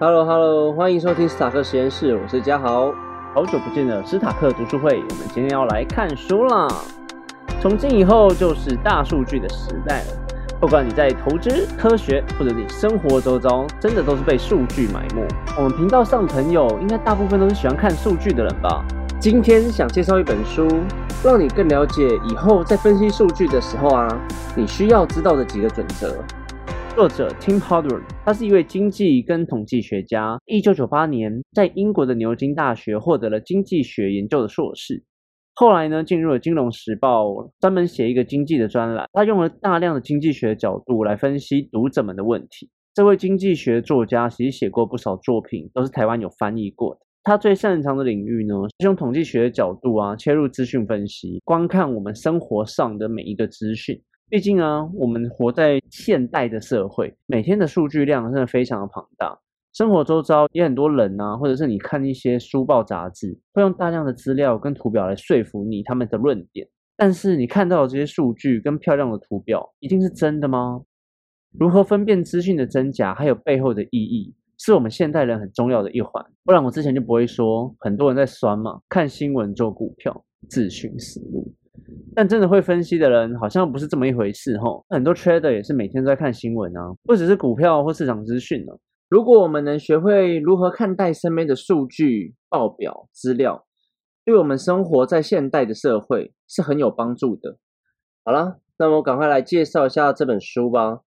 Hello Hello，欢迎收听斯塔克实验室，我是嘉豪。好久不见的斯塔克读书会，我们今天要来看书啦。从今以后就是大数据的时代了，不管你在投资、科学，或者你生活周遭，真的都是被数据埋没。我们频道上朋友，应该大部分都是喜欢看数据的人吧？今天想介绍一本书，让你更了解以后在分析数据的时候啊，你需要知道的几个准则。作者 Tim Howard，他是一位经济跟统计学家。一九九八年，在英国的牛津大学获得了经济学研究的硕士。后来呢，进入了《金融时报》，专门写一个经济的专栏。他用了大量的经济学角度来分析读者们的问题。这位经济学作家其实写过不少作品，都是台湾有翻译过的。他最擅长的领域呢，是用统计学的角度啊，切入资讯分析，观看我们生活上的每一个资讯。毕竟啊，我们活在现代的社会，每天的数据量真的非常的庞大。生活周遭也很多人啊，或者是你看一些书报杂志，会用大量的资料跟图表来说服你他们的论点。但是你看到的这些数据跟漂亮的图表，一定是真的吗？如何分辨资讯的真假，还有背后的意义，是我们现代人很重要的一环。不然我之前就不会说，很多人在酸嘛，看新闻做股票，自寻死路。但真的会分析的人好像不是这么一回事哈，很多 trader 也是每天都在看新闻啊，不只是股票或市场资讯呢。如果我们能学会如何看待身边的数据报表资料，对我们生活在现代的社会是很有帮助的。好了，那么赶快来介绍一下这本书吧。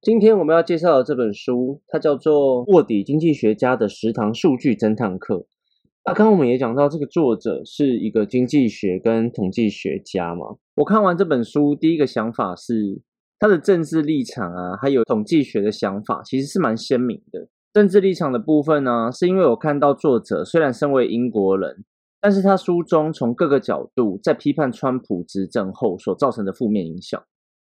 今天我们要介绍的这本书，它叫做《卧底经济学家的食堂数据侦探课》。那刚刚我们也讲到，这个作者是一个经济学跟统计学家嘛。我看完这本书，第一个想法是他的政治立场啊，还有统计学的想法，其实是蛮鲜明的。政治立场的部分呢，是因为我看到作者虽然身为英国人，但是他书中从各个角度在批判川普执政后所造成的负面影响。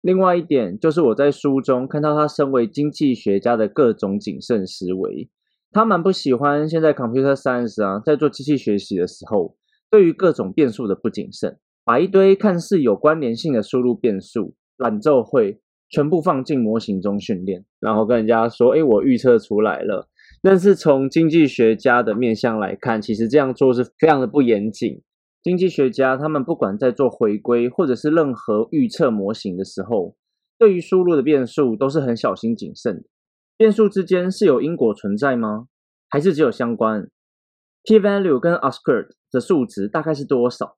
另外一点就是我在书中看到他身为经济学家的各种谨慎思维。他蛮不喜欢现在 computer science 啊，在做机器学习的时候，对于各种变数的不谨慎，把一堆看似有关联性的输入变数懒奏会全部放进模型中训练，然后跟人家说：“哎，我预测出来了。”但是从经济学家的面向来看，其实这样做是非常的不严谨。经济学家他们不管在做回归或者是任何预测模型的时候，对于输入的变数都是很小心谨慎的。变数之间是有因果存在吗？还是只有相关？p-value 跟 oscar 的数值大概是多少？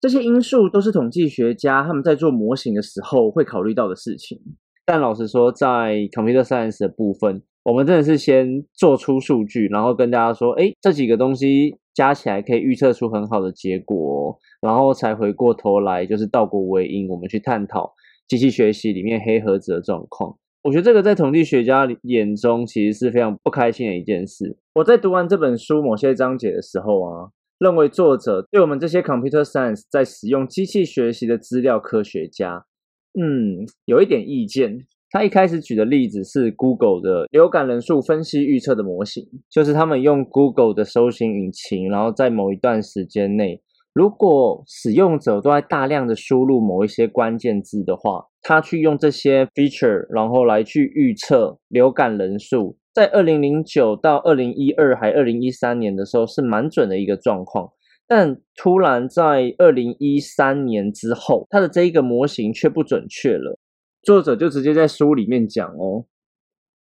这些因素都是统计学家他们在做模型的时候会考虑到的事情。但老实说，在 computer science 的部分，我们真的是先做出数据，然后跟大家说：“哎，这几个东西加起来可以预测出很好的结果。”然后才回过头来就是倒果为因，我们去探讨机器学习里面黑盒子的状况。我觉得这个在统计学家眼中其实是非常不开心的一件事。我在读完这本书某些章节的时候啊，认为作者对我们这些 computer science 在使用机器学习的资料科学家，嗯，有一点意见。他一开始举的例子是 Google 的流感人数分析预测的模型，就是他们用 Google 的搜寻引擎，然后在某一段时间内。如果使用者都在大量的输入某一些关键字的话，他去用这些 feature，然后来去预测流感人数，在二零零九到二零一二还二零一三年的时候是蛮准的一个状况，但突然在二零一三年之后，它的这一个模型却不准确了。作者就直接在书里面讲哦，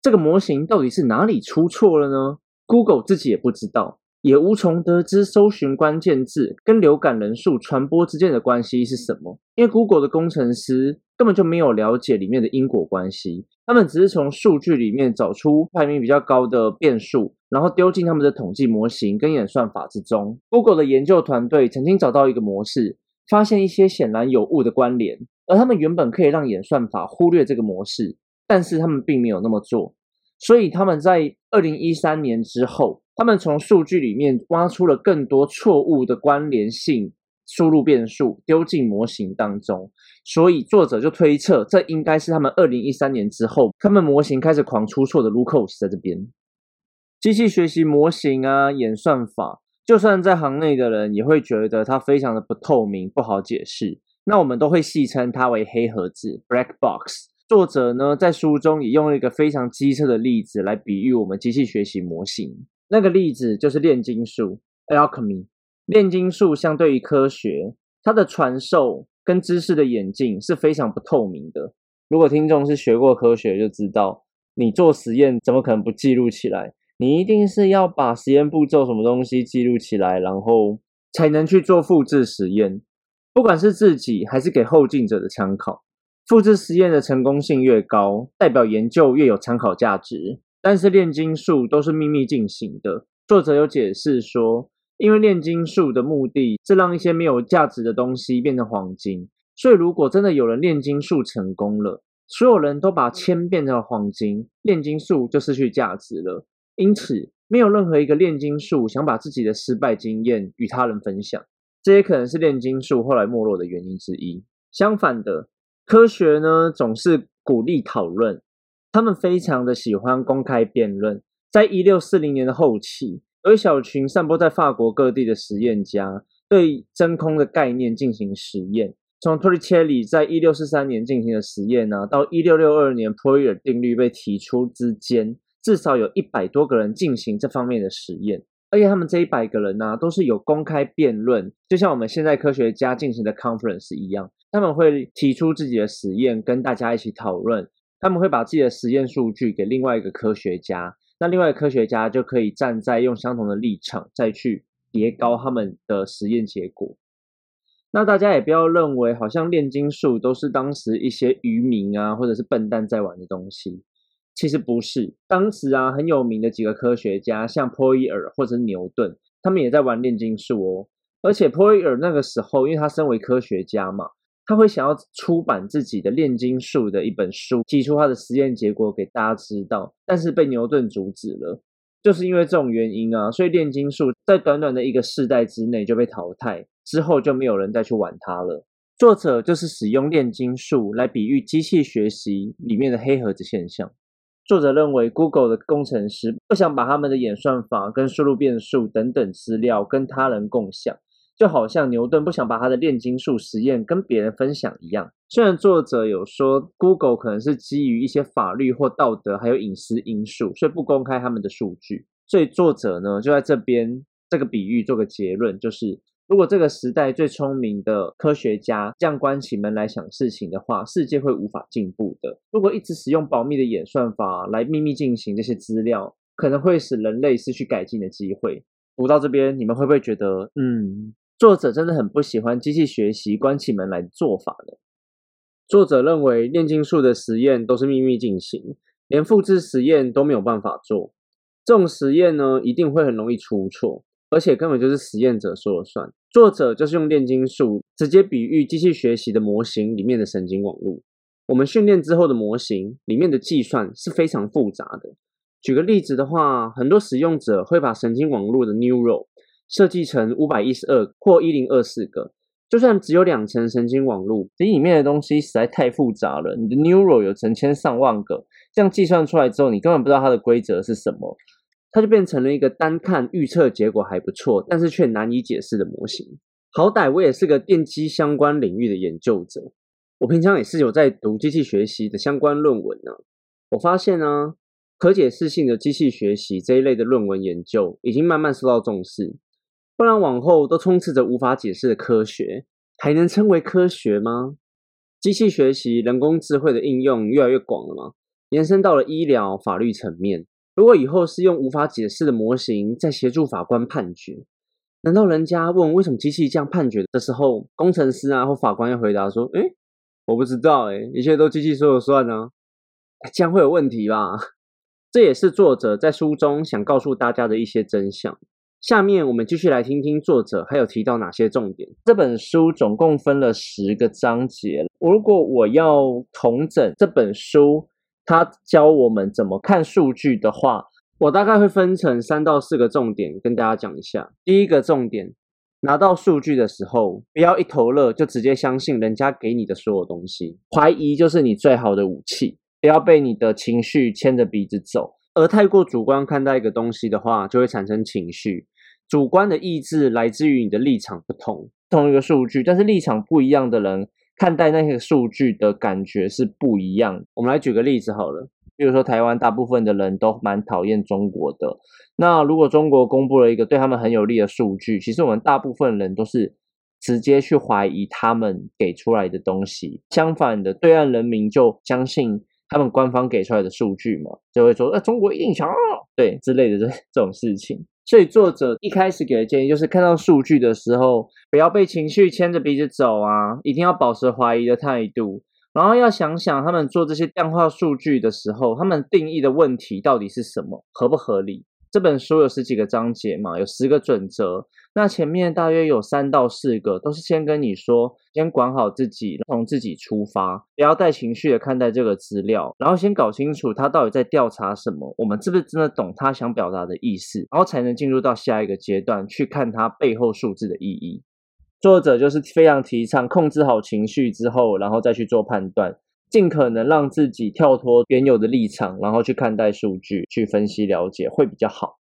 这个模型到底是哪里出错了呢？Google 自己也不知道。也无从得知搜寻关键字跟流感人数传播之间的关系是什么，因为 Google 的工程师根本就没有了解里面的因果关系，他们只是从数据里面找出排名比较高的变数，然后丢进他们的统计模型跟演算法之中。Google 的研究团队曾经找到一个模式，发现一些显然有误的关联，而他们原本可以让演算法忽略这个模式，但是他们并没有那么做，所以他们在二零一三年之后。他们从数据里面挖出了更多错误的关联性输入变数，丢进模型当中，所以作者就推测，这应该是他们二零一三年之后，他们模型开始狂出错的 loops 在这边。机器学习模型啊，演算法，就算在行内的人也会觉得它非常的不透明，不好解释。那我们都会戏称它为黑盒子 （black box）。作者呢在书中也用了一个非常机车的例子来比喻我们机器学习模型。那个例子就是炼金术 （alchemy）。炼金术相对于科学，它的传授跟知识的演进是非常不透明的。如果听众是学过科学，就知道你做实验怎么可能不记录起来？你一定是要把实验步骤什么东西记录起来，然后才能去做复制实验。不管是自己还是给后进者的参考，复制实验的成功性越高，代表研究越有参考价值。但是炼金术都是秘密进行的。作者有解释说，因为炼金术的目的是让一些没有价值的东西变成黄金，所以如果真的有人炼金术成功了，所有人都把铅变成了黄金，炼金术就失去价值了。因此，没有任何一个炼金术想把自己的失败经验与他人分享。这也可能是炼金术后来没落的原因之一。相反的，科学呢总是鼓励讨论，他们非常的喜欢公开辩论。在一六四零年的后期，有一小群散播在法国各地的实验家对真空的概念进行实验。从托里切里在一六四三年进行的实验呢，到一六六二年普伊尔定律被提出之间，至少有一百多个人进行这方面的实验。而且他们这一百个人呢，都是有公开辩论，就像我们现在科学家进行的 conference 一样，他们会提出自己的实验，跟大家一起讨论。他们会把自己的实验数据给另外一个科学家，那另外一个科学家就可以站在用相同的立场，再去叠高他们的实验结果。那大家也不要认为，好像炼金术都是当时一些渔民啊，或者是笨蛋在玩的东西。其实不是，当时啊很有名的几个科学家，像波伊尔或者是牛顿，他们也在玩炼金术哦。而且波伊尔那个时候，因为他身为科学家嘛，他会想要出版自己的炼金术的一本书，提出他的实验结果给大家知道，但是被牛顿阻止了。就是因为这种原因啊，所以炼金术在短短的一个世代之内就被淘汰，之后就没有人再去玩它了。作者就是使用炼金术来比喻机器学习里面的黑盒子现象。作者认为，Google 的工程师不想把他们的演算法跟输入变数等等资料跟他人共享，就好像牛顿不想把他的炼金术实验跟别人分享一样。虽然作者有说 Google 可能是基于一些法律或道德还有隐私因素，所以不公开他们的数据。所以作者呢就在这边这个比喻做个结论，就是。如果这个时代最聪明的科学家这样关起门来想事情的话，世界会无法进步的。如果一直使用保密的演算法来秘密进行这些资料，可能会使人类失去改进的机会。读到这边，你们会不会觉得，嗯，作者真的很不喜欢机器学习关起门来做法的？作者认为炼金术的实验都是秘密进行，连复制实验都没有办法做。这种实验呢，一定会很容易出错。而且根本就是实验者说了算，作者就是用炼金术直接比喻机器学习的模型里面的神经网络。我们训练之后的模型里面的计算是非常复杂的。举个例子的话，很多使用者会把神经网络的 neural 设计成五百一十二或一零二四个，就算只有两层神经网络，这里面的东西实在太复杂了。你的 neural 有成千上万个，这样计算出来之后，你根本不知道它的规则是什么。它就变成了一个单看预测结果还不错，但是却难以解释的模型。好歹我也是个电机相关领域的研究者，我平常也是有在读机器学习的相关论文呢。我发现呢，可解释性的机器学习这一类的论文研究已经慢慢受到重视，不然往后都充斥着无法解释的科学，还能称为科学吗？机器学习、人工智慧的应用越来越广了吗？延伸到了医疗、法律层面。如果以后是用无法解释的模型在协助法官判决，难道人家问为什么机器这样判决的时候，工程师啊或法官要回答说：“哎，我不知道，哎，一切都机器说了算呢？”这样会有问题吧？这也是作者在书中想告诉大家的一些真相。下面我们继续来听听作者还有提到哪些重点。这本书总共分了十个章节，如果我要统整这本书。他教我们怎么看数据的话，我大概会分成三到四个重点跟大家讲一下。第一个重点，拿到数据的时候，不要一头热就直接相信人家给你的所有东西，怀疑就是你最好的武器。不要被你的情绪牵着鼻子走，而太过主观看待一个东西的话，就会产生情绪。主观的意志来自于你的立场不同，同一个数据，但是立场不一样的人看待那些数据的感觉是不一样。我们来举个例子好了，比如说台湾大部分的人都蛮讨厌中国的，那如果中国公布了一个对他们很有利的数据，其实我们大部分人都是直接去怀疑他们给出来的东西。相反的，对岸人民就相信他们官方给出来的数据嘛，就会说，呃，中国一定强，对之类的这 这种事情。所以作者一开始给的建议就是，看到数据的时候，不要被情绪牵着鼻子走啊，一定要保持怀疑的态度，然后要想想他们做这些量化数据的时候，他们定义的问题到底是什么，合不合理。这本书有十几个章节嘛，有十个准则。那前面大约有三到四个，都是先跟你说，先管好自己，从自己出发，不要带情绪的看待这个资料，然后先搞清楚他到底在调查什么，我们是不是真的懂他想表达的意思，然后才能进入到下一个阶段，去看他背后数字的意义。作者就是非常提倡控制好情绪之后，然后再去做判断。尽可能让自己跳脱原有的立场，然后去看待数据，去分析了解会比较好。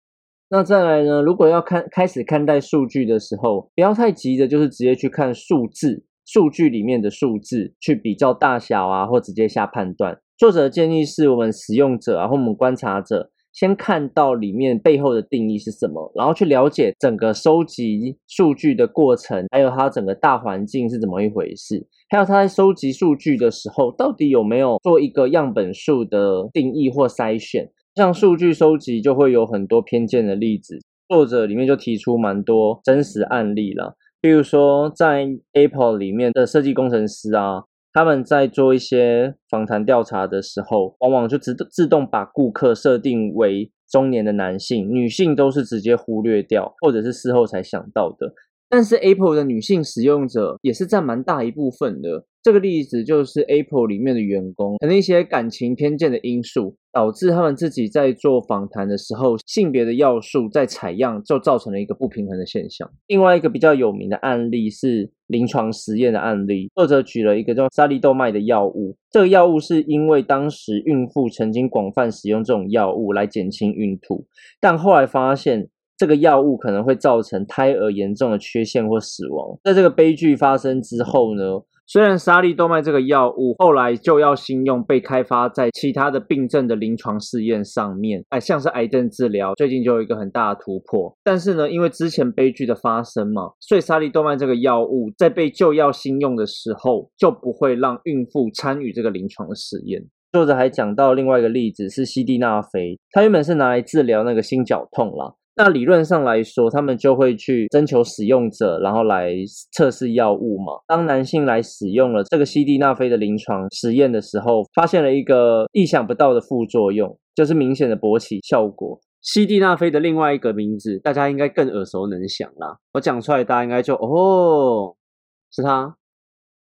那再来呢？如果要看开始看待数据的时候，不要太急着，就是直接去看数字，数据里面的数字去比较大小啊，或直接下判断。作者的建议是我们使用者啊，或我们观察者。先看到里面背后的定义是什么，然后去了解整个收集数据的过程，还有它整个大环境是怎么一回事，还有他在收集数据的时候，到底有没有做一个样本数的定义或筛选？像数据收集就会有很多偏见的例子，作者里面就提出蛮多真实案例了，比如说在 Apple 里面的设计工程师啊。他们在做一些访谈调查的时候，往往就自自动把顾客设定为中年的男性，女性都是直接忽略掉，或者是事后才想到的。但是 Apple 的女性使用者也是占蛮大一部分的。这个例子就是 Apple 里面的员工，可能一些感情偏见的因素，导致他们自己在做访谈的时候，性别的要素在采样就造成了一个不平衡的现象。另外一个比较有名的案例是临床实验的案例，作者举了一个叫沙利豆麦的药物，这个药物是因为当时孕妇曾经广泛使用这种药物来减轻孕吐，但后来发现这个药物可能会造成胎儿严重的缺陷或死亡。在这个悲剧发生之后呢？虽然沙利多麦这个药物后来就要新用，被开发在其他的病症的临床试验上面，哎，像是癌症治疗，最近就有一个很大的突破。但是呢，因为之前悲剧的发生嘛，所以沙利多麦这个药物在被就要新用的时候，就不会让孕妇参与这个临床的实验。作者还讲到另外一个例子是西地那非，它原本是拿来治疗那个心绞痛啦。那理论上来说，他们就会去征求使用者，然后来测试药物嘛。当男性来使用了这个西地那非的临床实验的时候，发现了一个意想不到的副作用，就是明显的勃起效果。西地那非的另外一个名字，大家应该更耳熟能详啦。我讲出来，大家应该就哦，是他，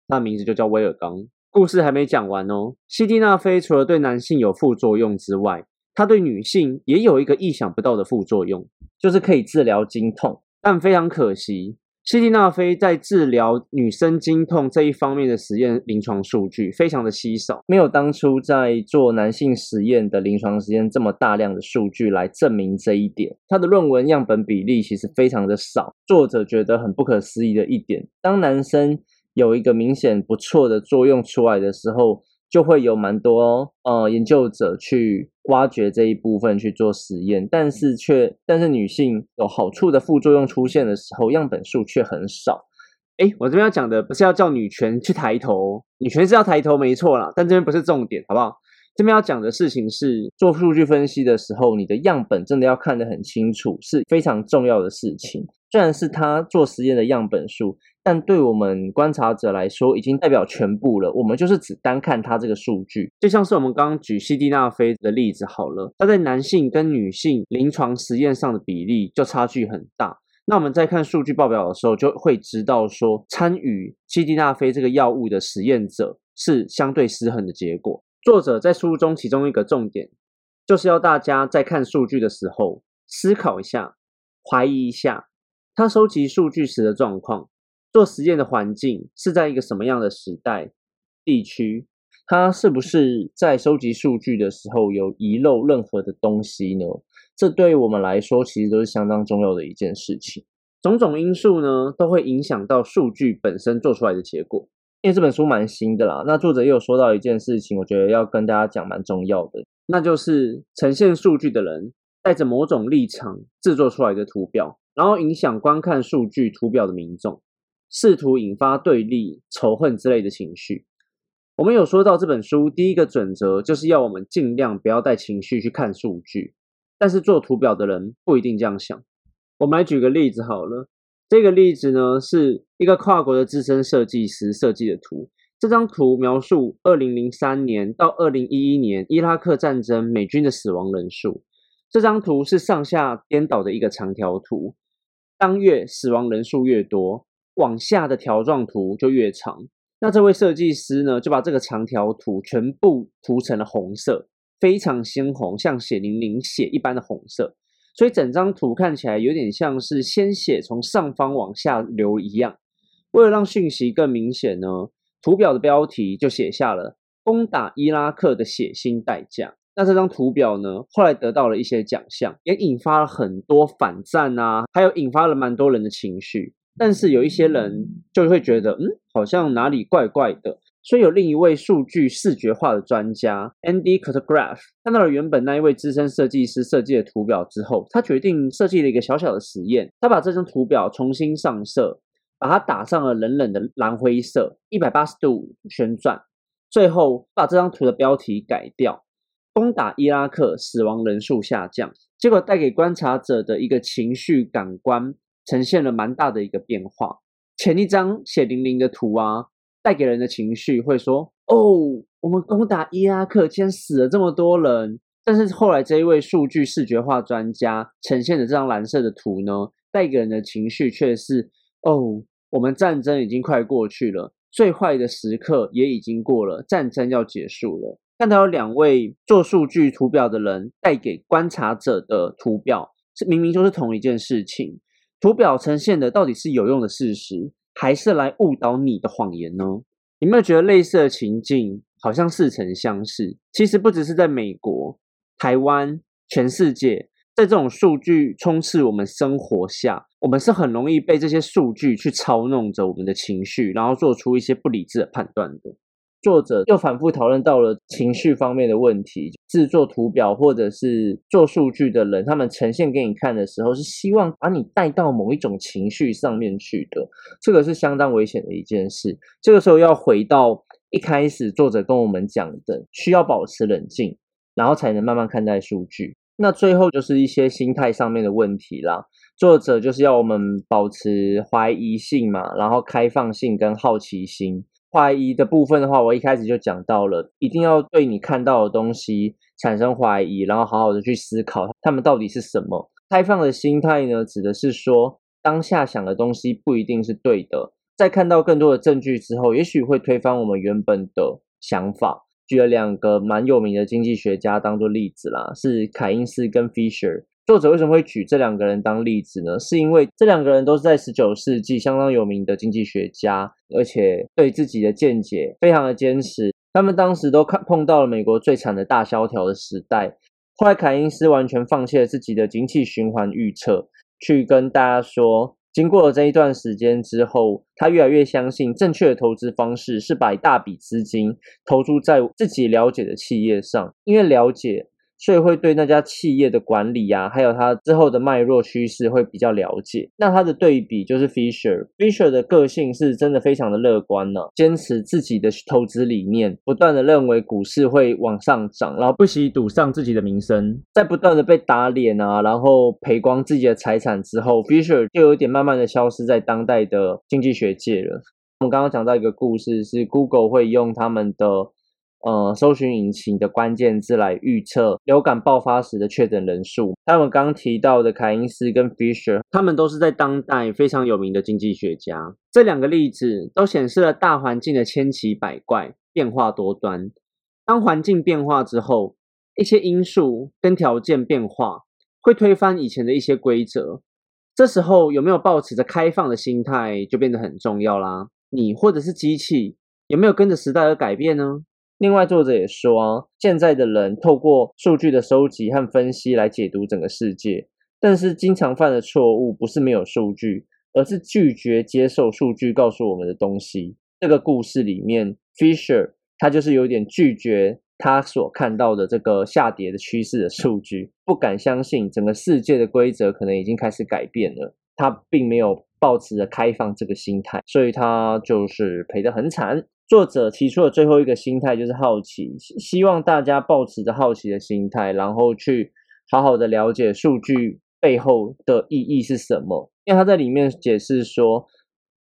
他名字就叫威尔刚。故事还没讲完哦，西地那非除了对男性有副作用之外，它对女性也有一个意想不到的副作用。就是可以治疗经痛，但非常可惜，西地那非在治疗女生经痛这一方面的实验临床数据非常的稀少，没有当初在做男性实验的临床实验这么大量的数据来证明这一点。他的论文样本比例其实非常的少，作者觉得很不可思议的一点，当男生有一个明显不错的作用出来的时候。就会有蛮多呃研究者去挖掘这一部分去做实验，但是却但是女性有好处的副作用出现的时候，样本数却很少。哎，我这边要讲的不是要叫女权去抬头，女权是要抬头没错啦，但这边不是重点，好不好？这边要讲的事情是做数据分析的时候，你的样本真的要看得很清楚，是非常重要的事情。虽然是他做实验的样本数。但对我们观察者来说，已经代表全部了。我们就是只单看他这个数据，就像是我们刚刚举西地那非的例子好了，他在男性跟女性临床实验上的比例就差距很大。那我们在看数据报表的时候，就会知道说，参与西地那非这个药物的实验者是相对失衡的结果。作者在书中其中一个重点，就是要大家在看数据的时候思考一下，怀疑一下他收集数据时的状况。做实验的环境是在一个什么样的时代、地区？它是不是在收集数据的时候有遗漏任何的东西呢？这对我们来说，其实都是相当重要的一件事情。种种因素呢，都会影响到数据本身做出来的结果。因为这本书蛮新的啦。那作者也有说到一件事情，我觉得要跟大家讲蛮重要的，那就是呈现数据的人带着某种立场制作出来的图表，然后影响观看数据图表的民众，试图引发对立、仇恨之类的情绪。我们有说到这本书第一个准则就是要我们尽量不要带情绪去看数据，但是做图表的人不一定这样想。我们来举个例子好了，这个例子呢是一个跨国的资深设计师设计的图。这张图描述二零零三年到二零一一年伊拉克战争美军的死亡人数。这张图是上下颠倒的一个长条图，当月死亡人数越多，往下的条状图就越长。那这位设计师呢，就把这个长条图全部涂成了红色，非常鲜红，像血淋淋血一般的红色。所以整张图看起来有点像是鲜血从上方往下流一样。为了让讯息更明显呢，图表的标题就写下了“攻打伊拉克的血腥代价”。那这张图表呢，后来得到了一些奖项，也引发了很多反战啊，还有引发了蛮多人的情绪。但是有一些人就会觉得，嗯，好像哪里怪怪的。所以有另一位数据视觉化的专家 Andy c o t o g r a p h 看到了原本那一位资深设计师设计的图表之后，他决定设计了一个小小的实验。他把这张图表重新上色，把它打上了冷冷的蓝灰色，一百八十度旋转，最后把这张图的标题改掉：攻打伊拉克，死亡人数下降。结果带给观察者的一个情绪感官。呈现了蛮大的一个变化。前一张血淋淋的图啊，带给人的情绪会说：“哦，我们攻打伊拉克，竟然死了这么多人。”但是后来这一位数据视觉化专家呈现的这张蓝色的图呢，带给人的情绪却是：“哦，我们战争已经快过去了，最坏的时刻也已经过了，战争要结束了。”看到有两位做数据图表的人带给观察者的图表，是明明就是同一件事情。图表呈现的到底是有用的事实，还是来误导你的谎言呢？有没有觉得类似的情境好像似曾相识？其实不只是在美国、台湾，全世界，在这种数据充斥我们生活下，我们是很容易被这些数据去操弄着我们的情绪，然后做出一些不理智的判断的。作者又反复讨论到了情绪方面的问题。制作图表或者是做数据的人，他们呈现给你看的时候，是希望把你带到某一种情绪上面去的。这个是相当危险的一件事。这个时候要回到一开始作者跟我们讲的，需要保持冷静，然后才能慢慢看待数据。那最后就是一些心态上面的问题啦。作者就是要我们保持怀疑性嘛，然后开放性跟好奇心。怀疑的部分的话，我一开始就讲到了，一定要对你看到的东西产生怀疑，然后好好的去思考他们到底是什么。开放的心态呢，指的是说当下想的东西不一定是对的，在看到更多的证据之后，也许会推翻我们原本的想法。举了两个蛮有名的经济学家当做例子啦，是凯因斯跟 Fisher。作者为什么会举这两个人当例子呢？是因为这两个人都是在十九世纪相当有名的经济学家，而且对自己的见解非常的坚持。他们当时都看碰到了美国最惨的大萧条的时代。后来凯因斯完全放弃了自己的经济循环预测，去跟大家说，经过了这一段时间之后，他越来越相信正确的投资方式是把一大笔资金投注在自己了解的企业上，因为了解。所以会对那家企业的管理呀，还有它之后的脉络趋势会比较了解。那它的对比就是 Fisher，Fisher 的个性是真的非常的乐观呢，坚持自己的投资理念，不断的认为股市会往上涨，然后不惜赌上自己的名声，在不断的被打脸啊，然后赔光自己的财产之后，Fisher 就有点慢慢的消失在当代的经济学界了。我们刚刚讲到一个故事，是 Google 会用他们的。呃，搜寻引擎的关键字来预测流感爆发时的确诊人数。他们刚提到的凯因斯跟 Fisher，他们都是在当代非常有名的经济学家。这两个例子都显示了大环境的千奇百怪、变化多端。当环境变化之后，一些因素跟条件变化，会推翻以前的一些规则。这时候有没有保持着开放的心态，就变得很重要啦。你或者是机器，有没有跟着时代而改变呢？另外，作者也说，现在的人透过数据的收集和分析来解读整个世界，但是经常犯的错误不是没有数据，而是拒绝接受数据告诉我们的东西。这个故事里面，Fisher 他就是有点拒绝他所看到的这个下跌的趋势的数据，不敢相信整个世界的规则可能已经开始改变了。他并没有抱持着开放这个心态，所以他就是赔得很惨。作者提出的最后一个心态就是好奇，希望大家抱持着好奇的心态，然后去好好的了解数据背后的意义是什么。因为他在里面解释说，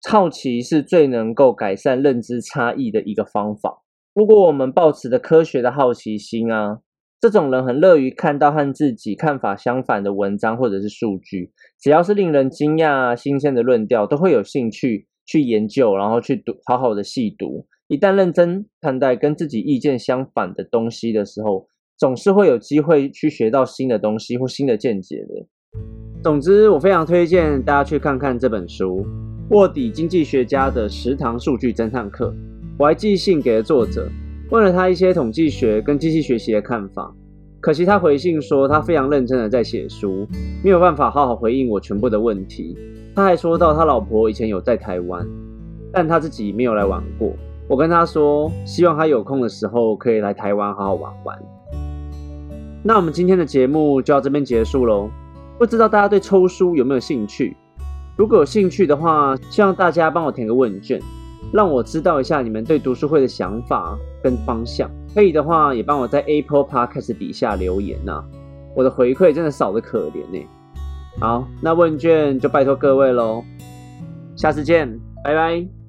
好奇是最能够改善认知差异的一个方法。如果我们抱持着科学的好奇心啊。这种人很乐于看到和自己看法相反的文章或者是数据，只要是令人惊讶、新鲜的论调，都会有兴趣去研究，然后去读，好好的细读。一旦认真看待跟自己意见相反的东西的时候，总是会有机会去学到新的东西或新的见解的。总之，我非常推荐大家去看看这本书《卧底经济学家的十堂数据侦探课》，我还寄信给了作者。问了他一些统计学跟机器学习的看法，可惜他回信说他非常认真的在写书，没有办法好好回应我全部的问题。他还说到他老婆以前有在台湾，但他自己没有来玩过。我跟他说，希望他有空的时候可以来台湾好好玩玩。那我们今天的节目就到这边结束喽。不知道大家对抽书有没有兴趣？如果有兴趣的话，希望大家帮我填个问卷。让我知道一下你们对读书会的想法跟方向，可以的话也帮我在 Apple Podcast 底下留言呐，我的回馈真的少的可怜呢。好，那问卷就拜托各位喽，下次见，拜拜。